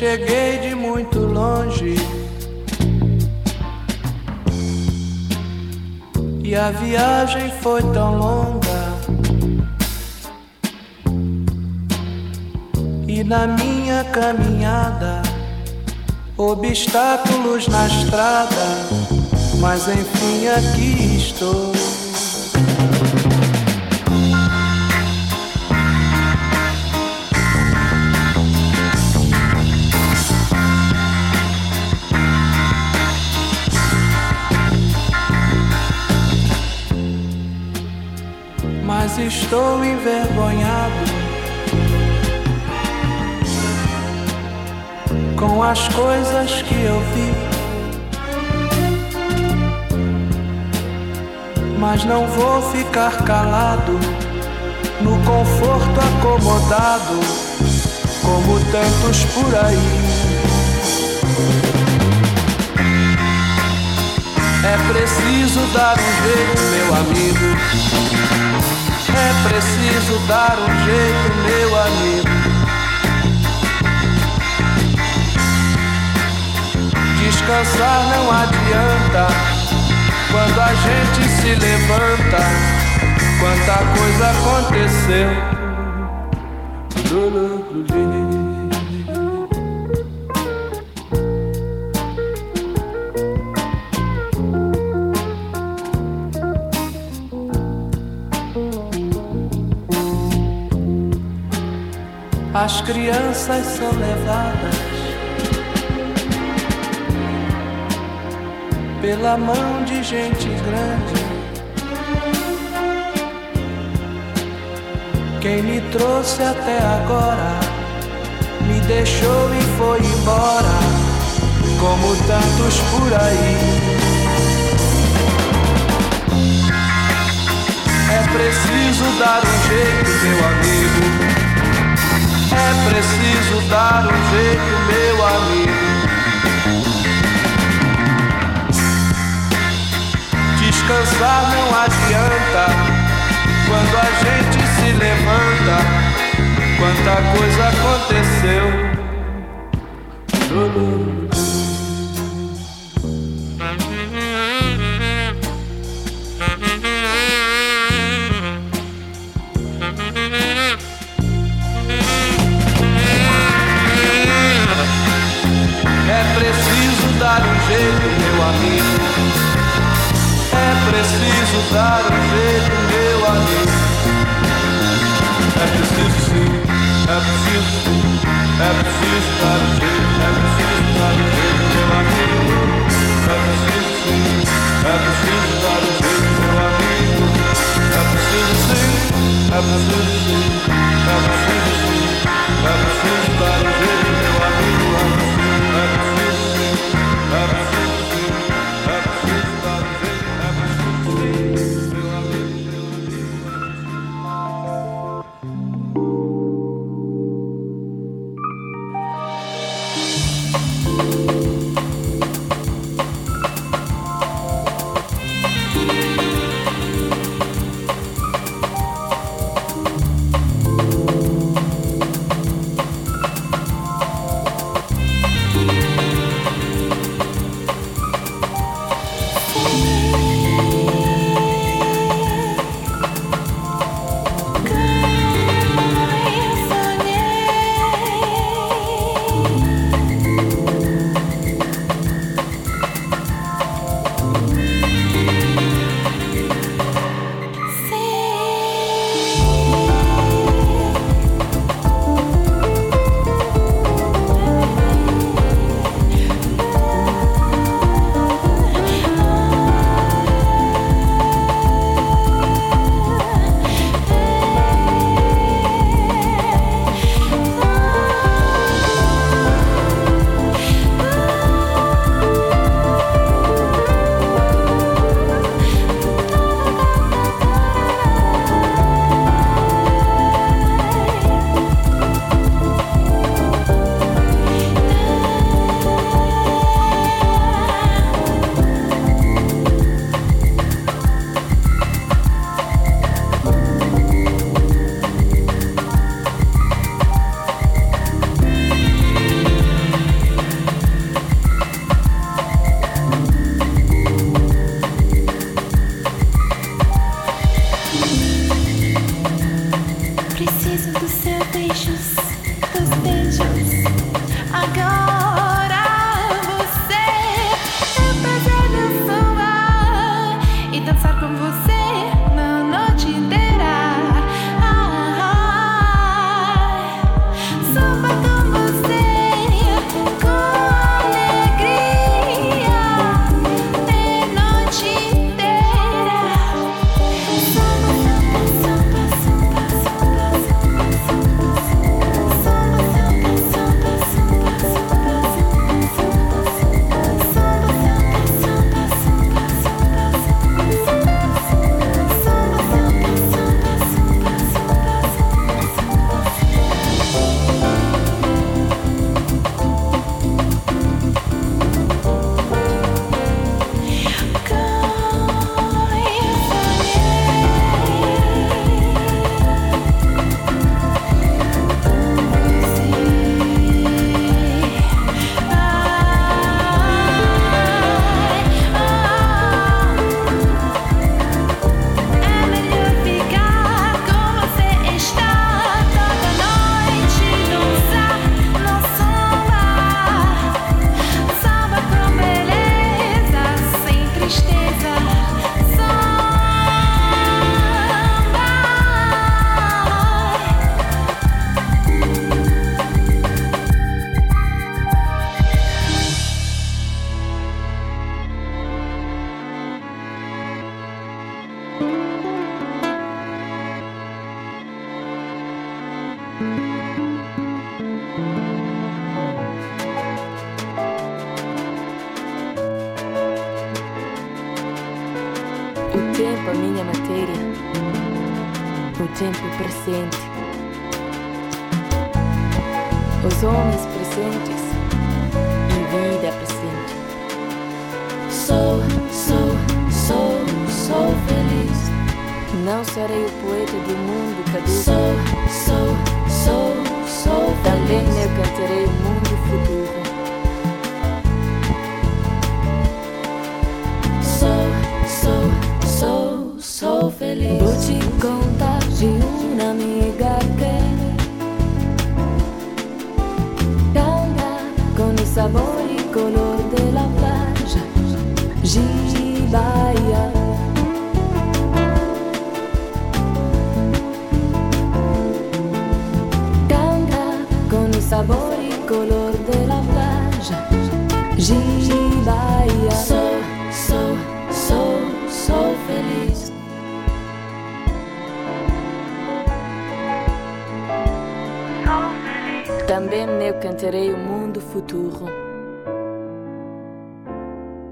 Cheguei de muito longe. E a viagem foi tão longa. E na minha caminhada, obstáculos na estrada, mas enfim aqui estou. Estou envergonhado com as coisas que eu vi. Mas não vou ficar calado no conforto acomodado, como tantos por aí. É preciso dar um jeito, meu amigo. É preciso dar um jeito, meu amigo. Descansar não adianta quando a gente se levanta. Quanta coisa aconteceu. As crianças são levadas pela mão de gente grande. Quem me trouxe até agora me deixou e foi embora, como tantos por aí. É preciso dar um jeito, meu amigo. É preciso dar um jeito, meu amigo. Descansar não adianta quando a gente se levanta. Quanta coisa aconteceu. Amigo. É preciso dar um jeito, meu amigo. É preciso sim, é preciso sim, é preciso dar um jeito, é preciso dar um jeito, meu amigo. É preciso sim, é preciso dar um jeito, meu amigo. É preciso sim, é preciso sim, é preciso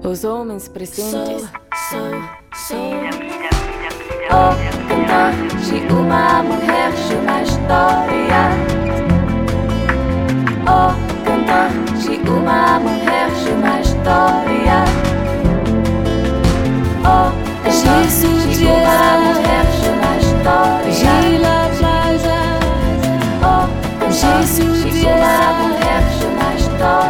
Os homens presentes. São, são, O de uma mulher de uma história O cantar de uma mulher de uma história O Jesus de uma mulher de uma história O Jesus de uma mulher de uma história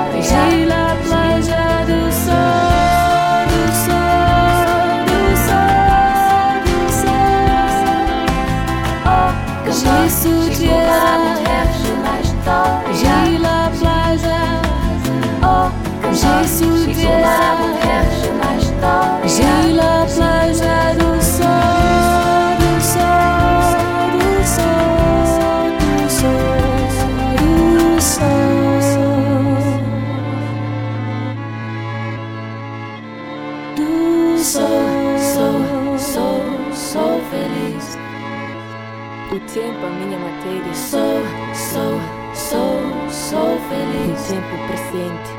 corrida. Sou, sou, sou, sou feliz. No tempo presente.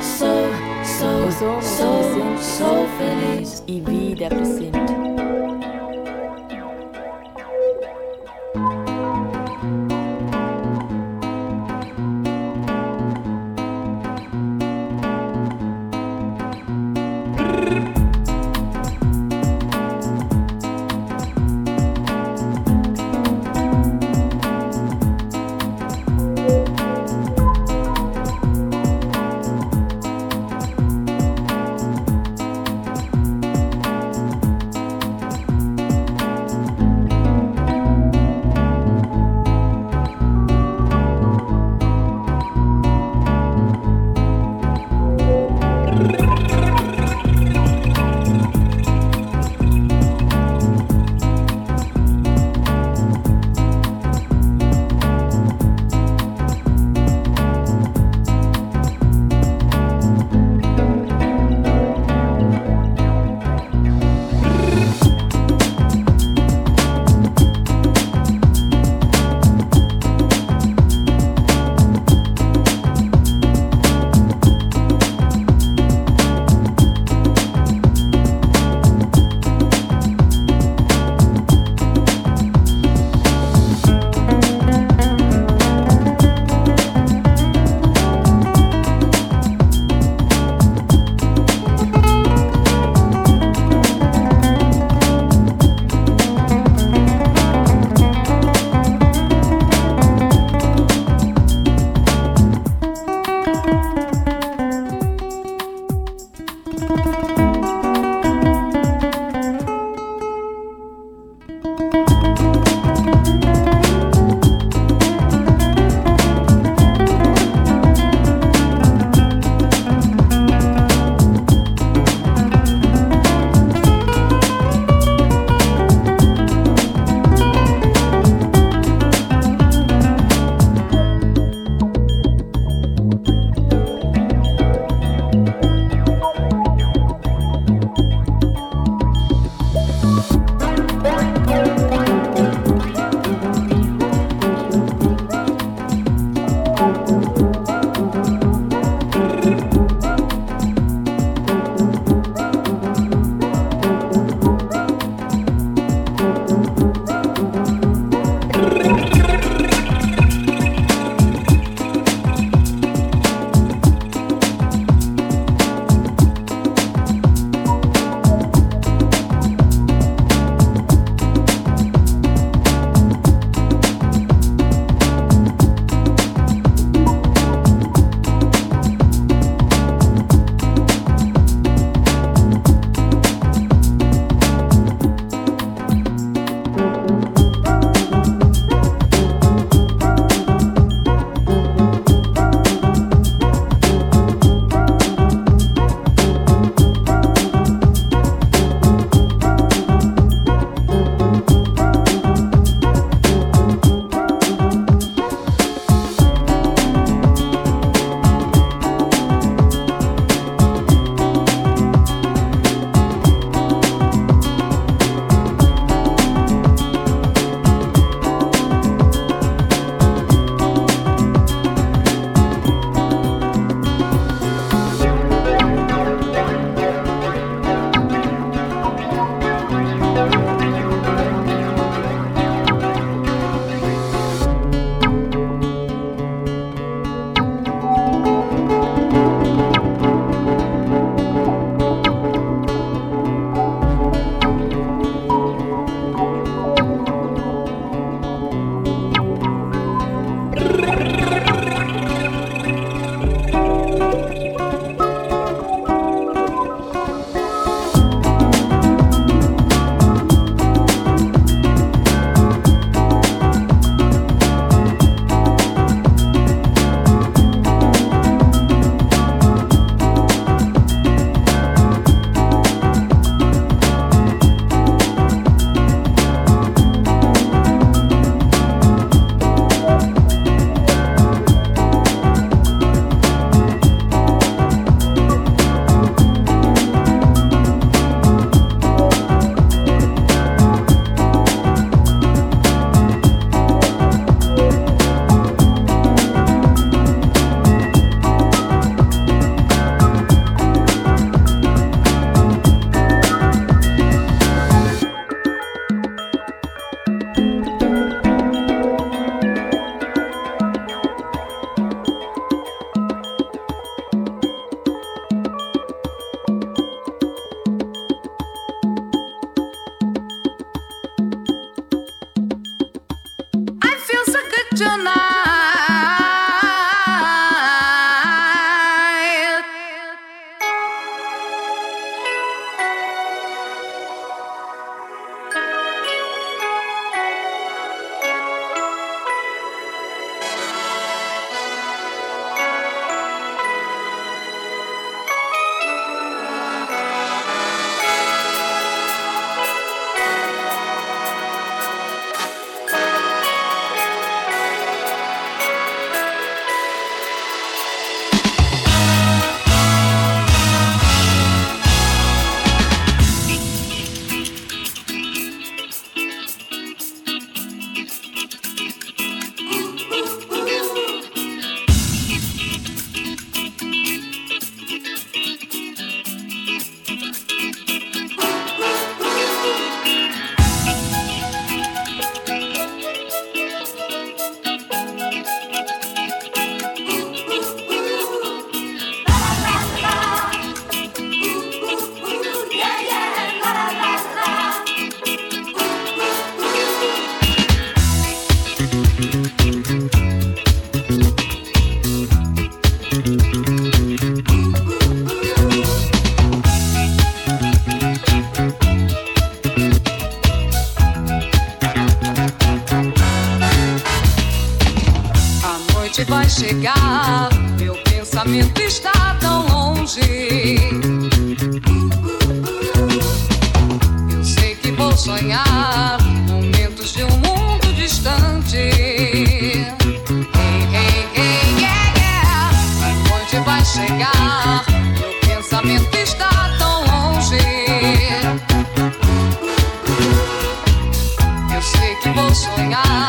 Sou, sou, sou, sou, sou feliz. E vida presente. soñar.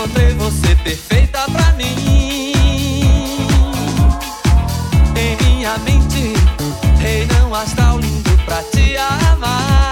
encontrei você perfeita pra mim. Em minha mente, rei não astral lindo pra te amar.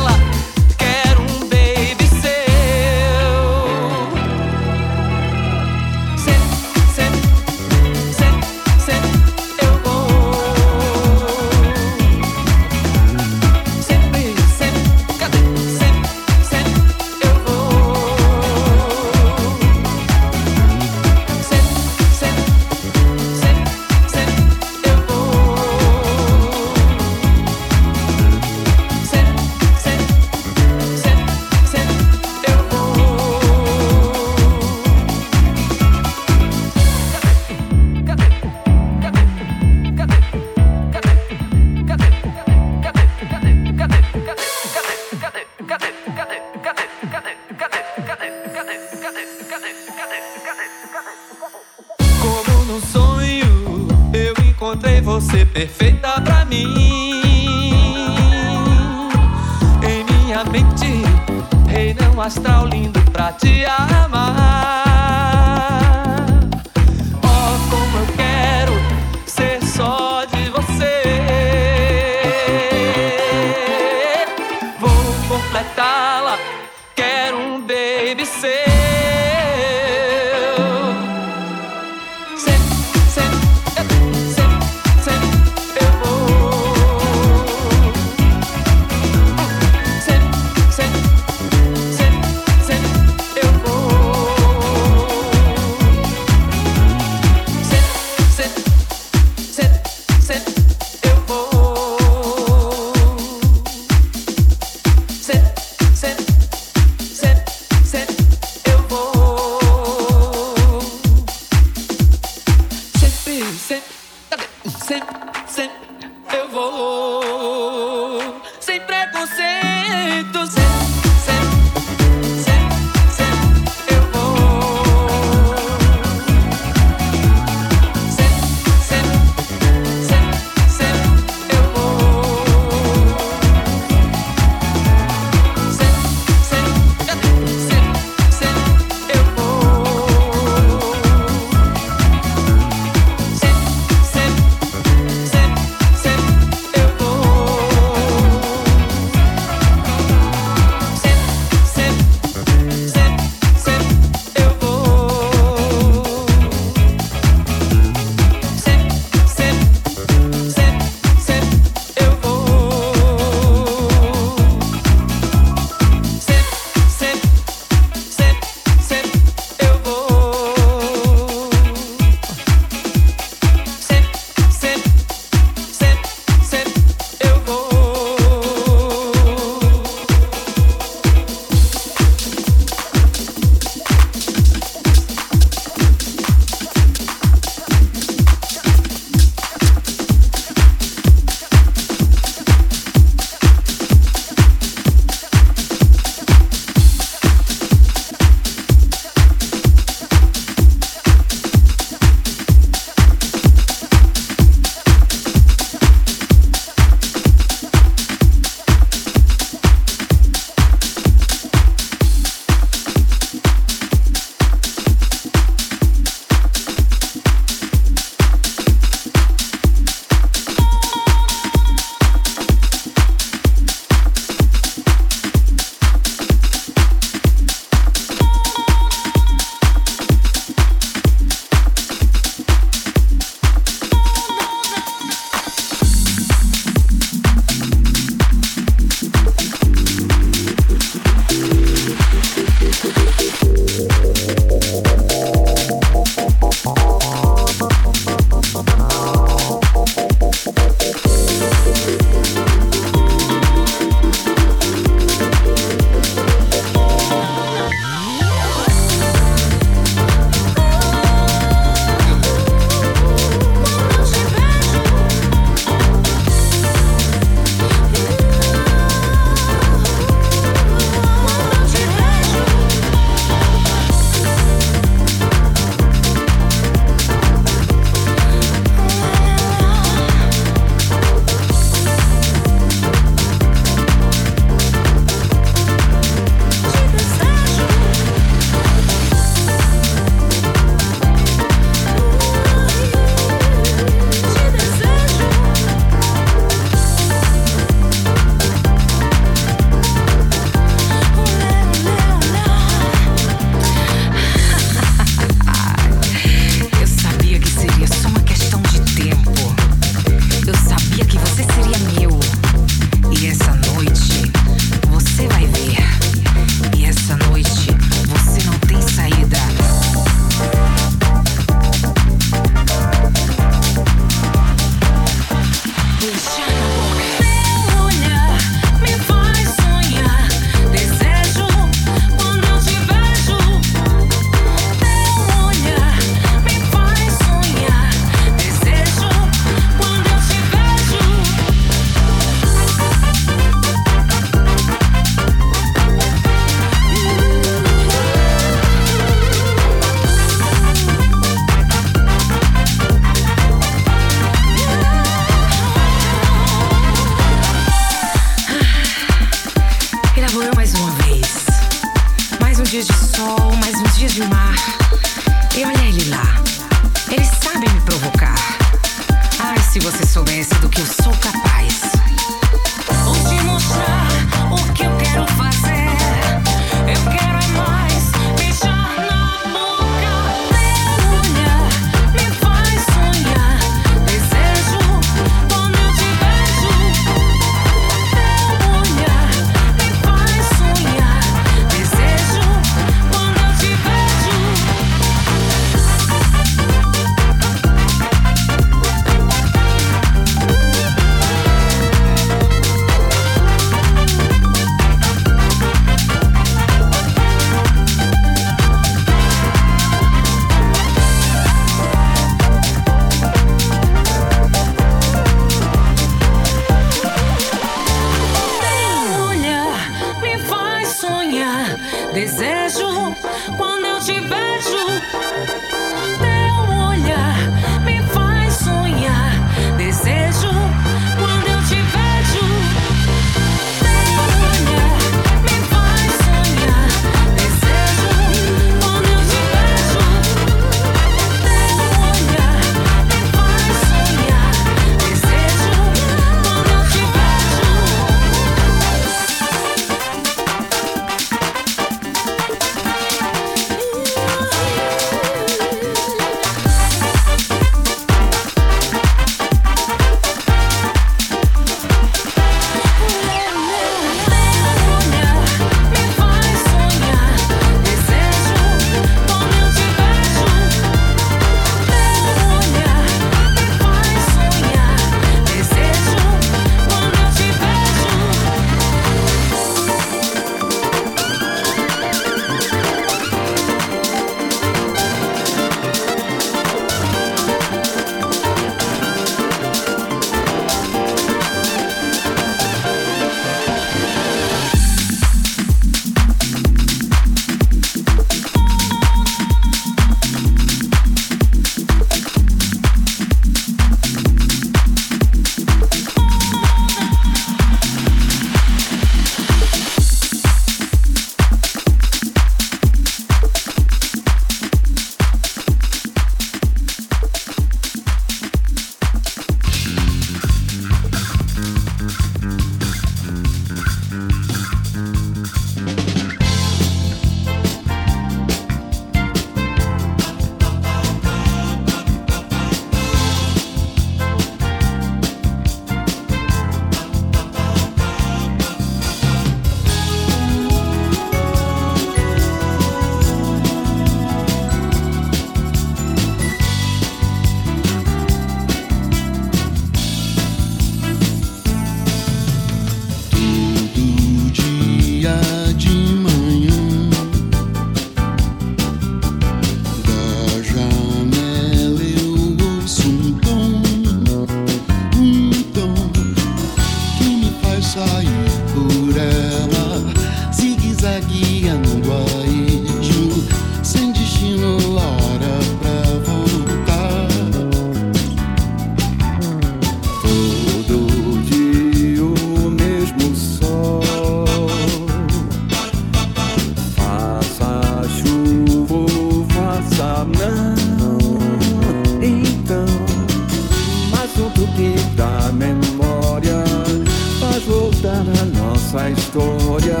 História.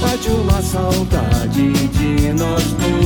Bate uma saudade de nós dois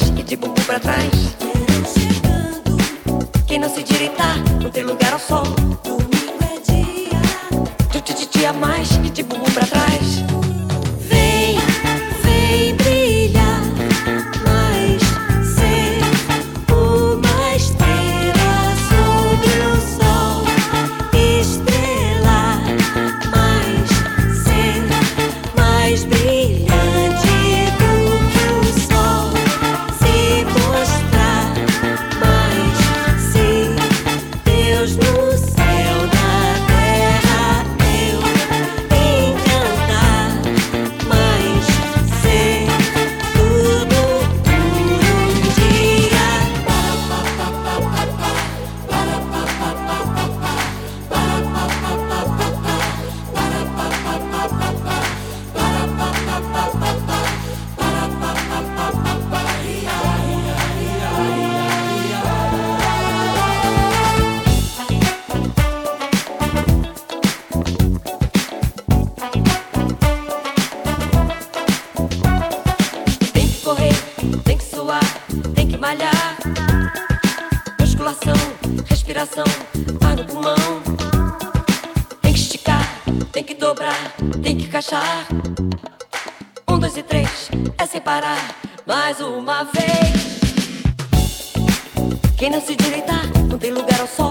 trás e de bumbum pra trás. Quem não se direitar não tem lugar ao sol. Domingo é dia. De mais e de bumbum pra trás. mais uma vez. Quem não se direita não tem lugar ao sol.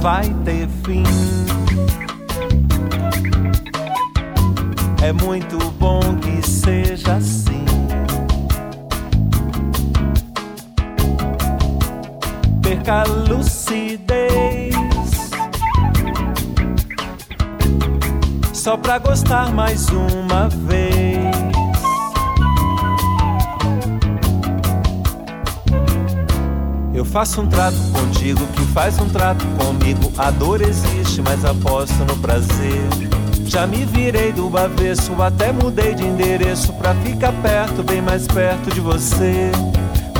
Vai ter fim. É muito bom que seja assim. Perca a lucidez. Só pra gostar mais uma vez. Faço um trato contigo que faz um trato comigo. A dor existe, mas aposto no prazer. Já me virei do avesso, até mudei de endereço pra ficar perto, bem mais perto de você.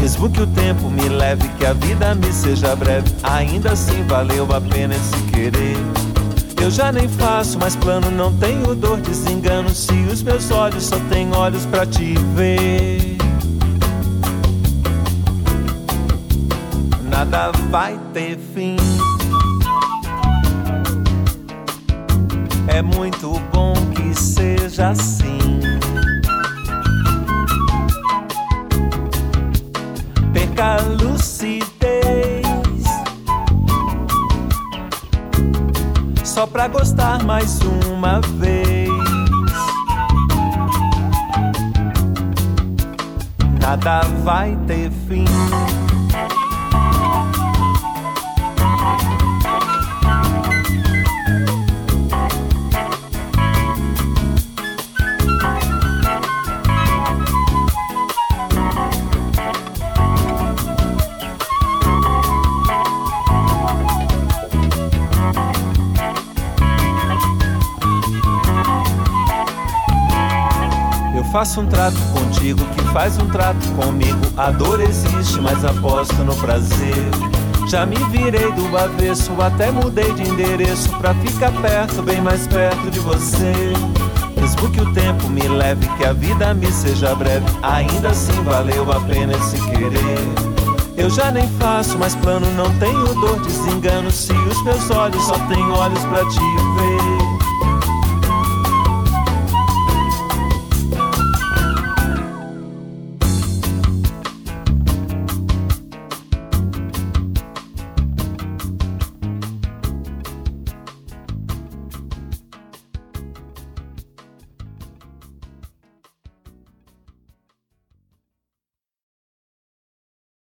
Mesmo que o tempo me leve, que a vida me seja breve, ainda assim valeu a pena esse querer. Eu já nem faço mais plano, não tenho dor, desengano. Se os meus olhos só têm olhos pra te ver. Ter fim. É muito bom que seja assim. Perca a lucidez só pra gostar mais uma vez. Nada vai ter fim. Faço um trato contigo que faz um trato comigo. A dor existe, mas aposto no prazer. Já me virei do avesso, até mudei de endereço pra ficar perto, bem mais perto de você. Mesmo que o tempo me leve, que a vida me seja breve, ainda assim valeu a pena esse querer. Eu já nem faço mais plano, não tenho dor, desengano se os meus olhos só têm olhos pra te ver.